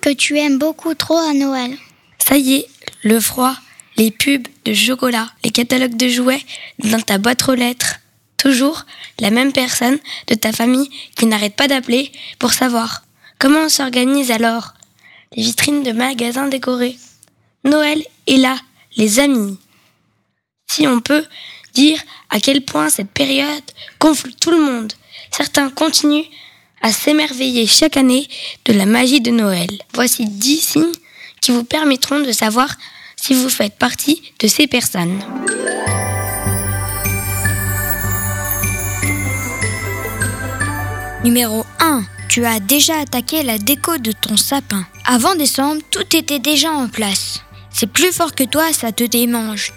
Que tu aimes beaucoup trop à Noël. Ça y est, le froid, les pubs de chocolat, les catalogues de jouets dans ta boîte aux lettres. Toujours la même personne de ta famille qui n'arrête pas d'appeler pour savoir comment on s'organise alors. Les vitrines de magasins décorés. Noël est là, les amis. Si on peut dire à quel point cette période gonfle tout le monde. Certains continuent à s'émerveiller chaque année de la magie de Noël. Voici 10 signes qui vous permettront de savoir si vous faites partie de ces personnes. Numéro 1. Tu as déjà attaqué la déco de ton sapin. Avant décembre, tout était déjà en place. C'est plus fort que toi, ça te démange.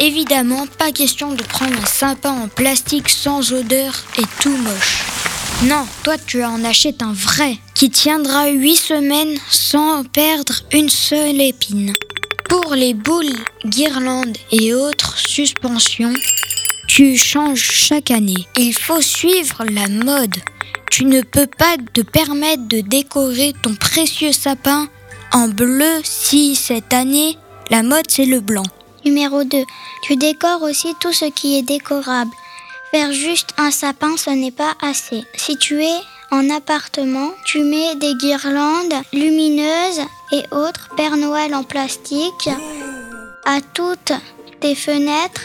Évidemment, pas question de prendre un sapin en plastique sans odeur et tout moche. Non, toi tu en achètes un vrai qui tiendra 8 semaines sans perdre une seule épine. Pour les boules, guirlandes et autres suspensions, tu changes chaque année. Il faut suivre la mode. Tu ne peux pas te permettre de décorer ton précieux sapin en bleu si cette année la mode c'est le blanc. Numéro 2. Tu décores aussi tout ce qui est décorable. Faire juste un sapin, ce n'est pas assez. Si tu es en appartement, tu mets des guirlandes lumineuses et autres Père Noël en plastique à toutes tes fenêtres.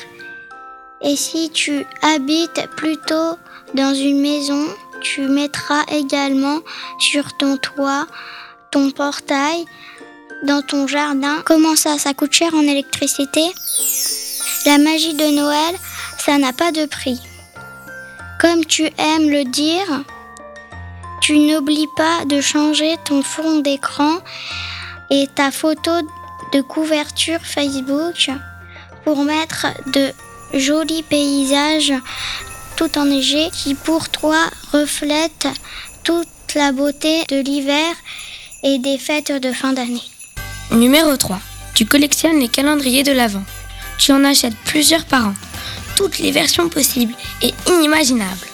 Et si tu habites plutôt dans une maison, tu mettras également sur ton toit, ton portail, dans ton jardin. Comment ça, ça coûte cher en électricité? La magie de Noël, ça n'a pas de prix. Comme tu aimes le dire, tu n'oublies pas de changer ton fond d'écran et ta photo de couverture Facebook pour mettre de jolis paysages tout enneigés qui pour toi reflètent toute la beauté de l'hiver et des fêtes de fin d'année. Numéro 3. Tu collectionnes les calendriers de l'Avent. Tu en achètes plusieurs par an toutes les versions possibles et inimaginables.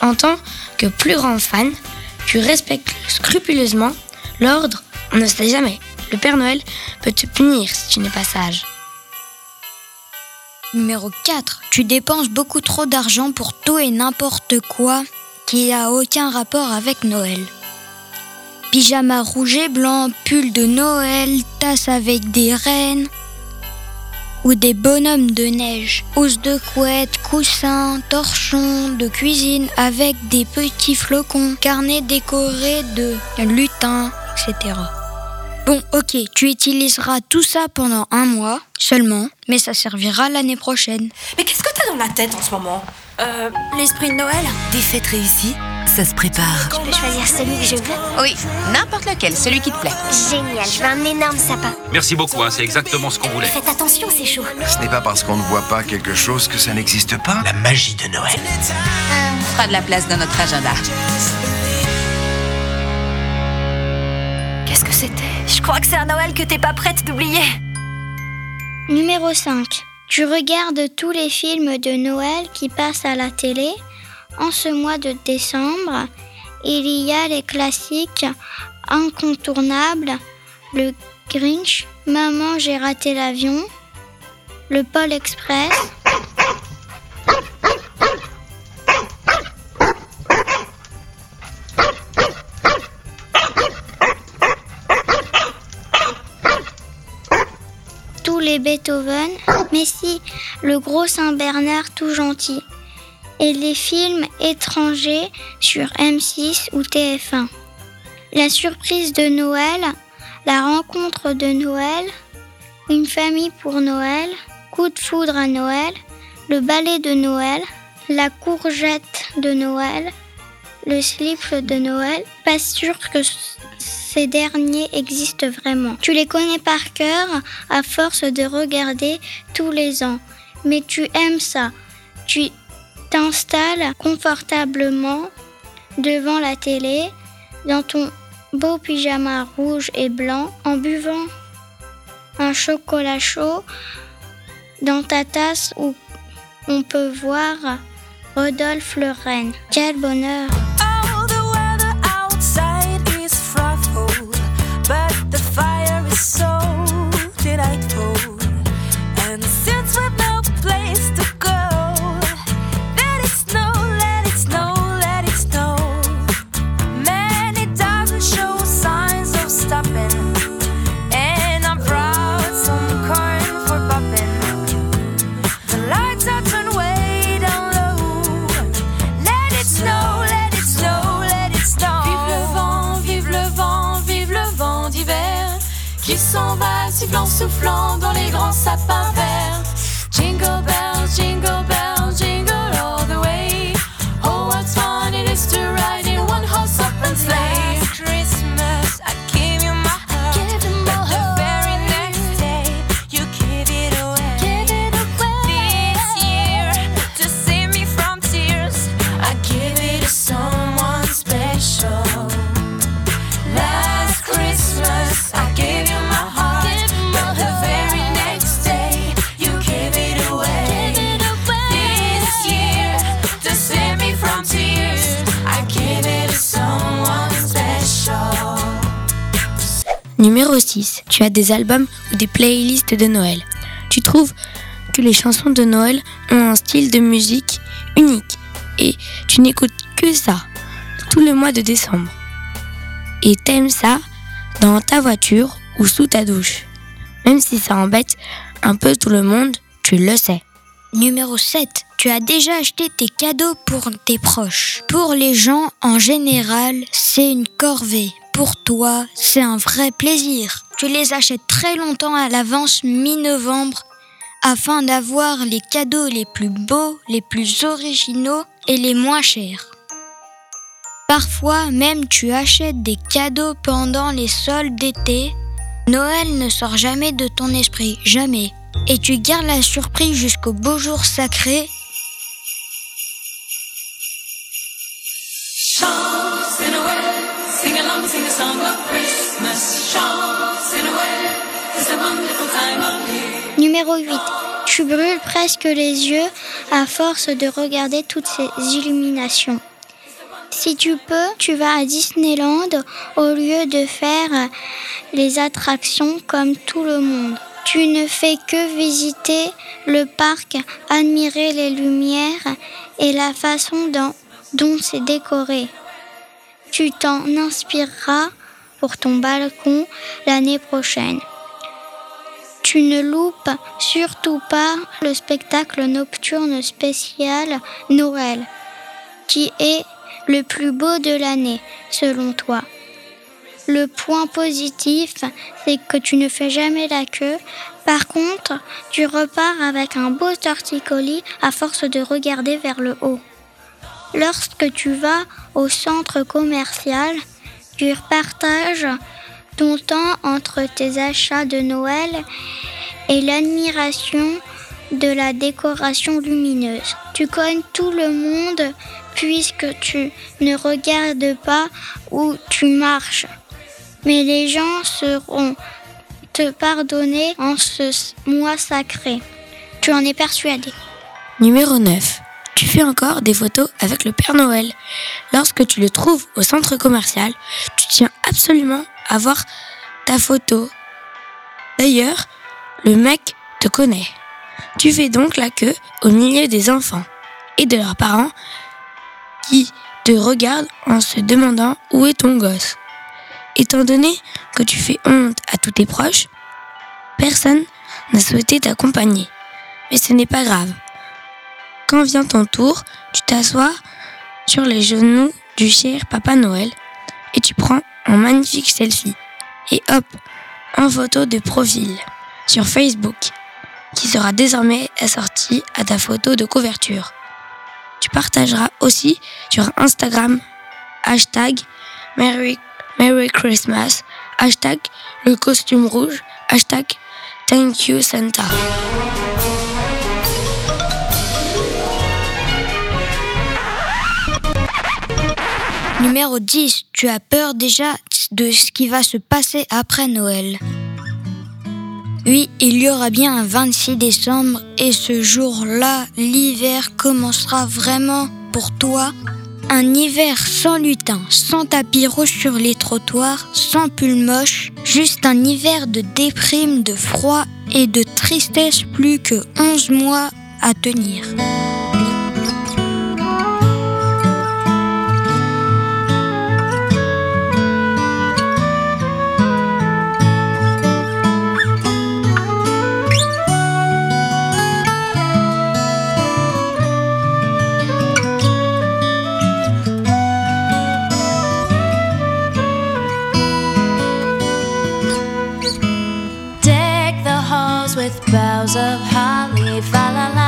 En tant que plus grand fan, tu respectes scrupuleusement l'ordre, on ne sait jamais. Le Père Noël peut te punir si tu n'es pas sage. Numéro 4. Tu dépenses beaucoup trop d'argent pour tout et n'importe quoi qui n'a aucun rapport avec Noël. Pyjama rouge et blanc, pull de Noël, tasse avec des rennes, ou des bonhommes de neige, housses de couette, coussins, torchons de cuisine avec des petits flocons, carnets décorés de lutins, etc. Bon, ok, tu utiliseras tout ça pendant un mois seulement, mais ça servira l'année prochaine. Mais qu'est-ce que t'as dans la tête en ce moment? Euh, l'esprit de Noël? Des fêtes réussies, ça se prépare. Je peux choisir celui que je veux Oui, n'importe lequel, celui qui te plaît. Génial, je veux un énorme sapin. Merci beaucoup, hein, c'est exactement ce qu'on voulait. Faites attention, c'est chaud. Ce n'est pas parce qu'on ne voit pas quelque chose que ça n'existe pas. La magie de Noël. On fera de la place dans notre agenda. Qu'est-ce que c'était? Je crois que c'est un Noël que t'es pas prête d'oublier. Numéro 5. Tu regardes tous les films de Noël qui passent à la télé. En ce mois de décembre, il y a les classiques incontournables, le Grinch, Maman j'ai raté l'avion, le Pôle Express, tous les Beethoven, Messi, le gros Saint-Bernard tout gentil, et les films étrangers sur M6 ou TF1. La surprise de Noël, la rencontre de Noël, une famille pour Noël, coup de foudre à Noël, le ballet de Noël, la courgette de Noël, le slip de Noël. Pas sûr que ces derniers existent vraiment. Tu les connais par cœur à force de regarder tous les ans. Mais tu aimes ça. Tu t'installes confortablement devant la télé dans ton beau pyjama rouge et blanc en buvant un chocolat chaud dans ta tasse où on peut voir Rodolphe le Reine. Quel bonheur! Dans Numéro 6. Tu as des albums ou des playlists de Noël. Tu trouves que les chansons de Noël ont un style de musique unique et tu n'écoutes que ça tout le mois de décembre. Et t'aimes ça dans ta voiture ou sous ta douche. Même si ça embête un peu tout le monde, tu le sais. Numéro 7. Tu as déjà acheté tes cadeaux pour tes proches. Pour les gens en général, c'est une corvée pour toi, c'est un vrai plaisir. Tu les achètes très longtemps à l'avance mi-novembre afin d'avoir les cadeaux les plus beaux, les plus originaux et les moins chers. Parfois même tu achètes des cadeaux pendant les soldes d'été. Noël ne sort jamais de ton esprit, jamais. Et tu gardes la surprise jusqu'au beau jour sacré Numéro 8. Tu brûles presque les yeux à force de regarder toutes ces illuminations. Si tu peux, tu vas à Disneyland au lieu de faire les attractions comme tout le monde. Tu ne fais que visiter le parc, admirer les lumières et la façon dont, dont c'est décoré. Tu t'en inspireras pour ton balcon l'année prochaine. Tu ne loupes surtout pas le spectacle nocturne spécial Noël, qui est le plus beau de l'année, selon toi. Le point positif, c'est que tu ne fais jamais la queue. Par contre, tu repars avec un beau torticolis à force de regarder vers le haut. Lorsque tu vas au centre commercial, tu partages ton temps entre tes achats de Noël et l'admiration de la décoration lumineuse. Tu connais tout le monde puisque tu ne regardes pas où tu marches. Mais les gens seront te pardonner en ce mois sacré. Tu en es persuadé. Numéro 9. Tu fais encore des photos avec le Père Noël. Lorsque tu le trouves au centre commercial, tu tiens absolument à voir ta photo. D'ailleurs, le mec te connaît. Tu fais donc la queue au milieu des enfants et de leurs parents qui te regardent en se demandant où est ton gosse. Étant donné que tu fais honte à tous tes proches, personne n'a souhaité t'accompagner. Mais ce n'est pas grave. Quand vient ton tour, tu t'assois sur les genoux du cher Papa Noël et tu prends en magnifique selfie et hop, en photo de profil sur Facebook qui sera désormais assorti à ta photo de couverture. Tu partageras aussi sur Instagram hashtag Merry, Merry Christmas, hashtag le costume rouge, hashtag Thank you Santa. Numéro 10. Tu as peur déjà de ce qui va se passer après Noël. Oui, il y aura bien un 26 décembre et ce jour-là, l'hiver commencera vraiment pour toi. Un hiver sans lutin, sans tapis rouge sur les trottoirs, sans pull moche, juste un hiver de déprime, de froid et de tristesse plus que 11 mois à tenir. Boughs of holly, fa la la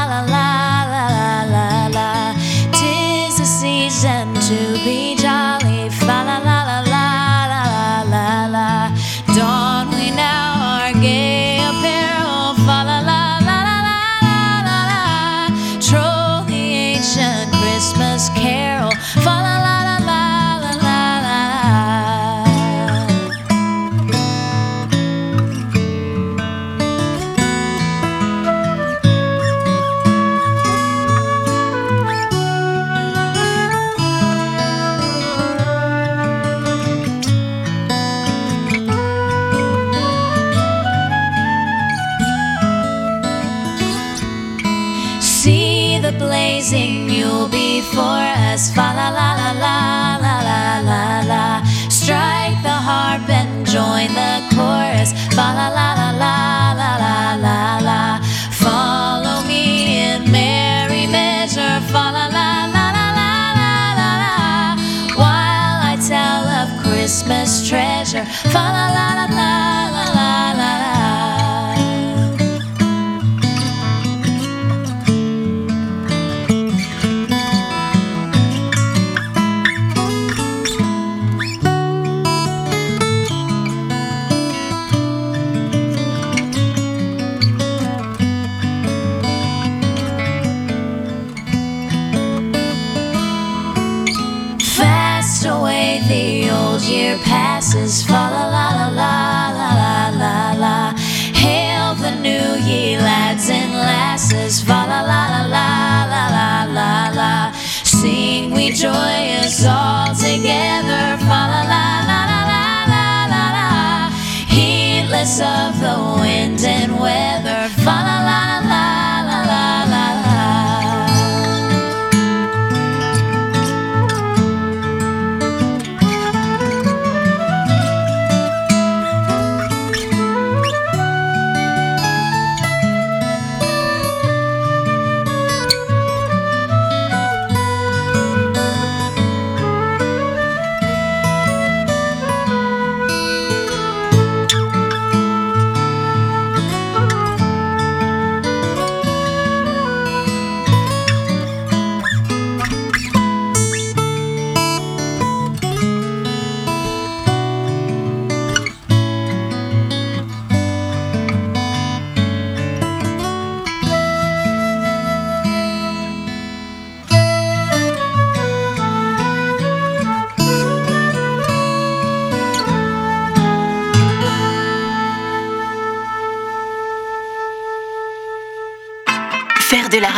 lasses. Fa la la la la la la la la. Sing we joyous all together. Fa la la la la la la la. Heedless of the wind and weather.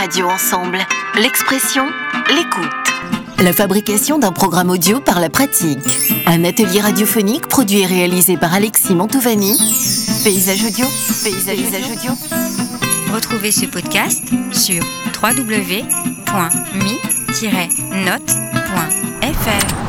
Radio ensemble, l'expression, l'écoute. La fabrication d'un programme audio par la pratique. Un atelier radiophonique produit et réalisé par Alexis Mantovani. Paysage audio, paysage, paysage audio. Retrouvez ce podcast sur www.mi-note.fr.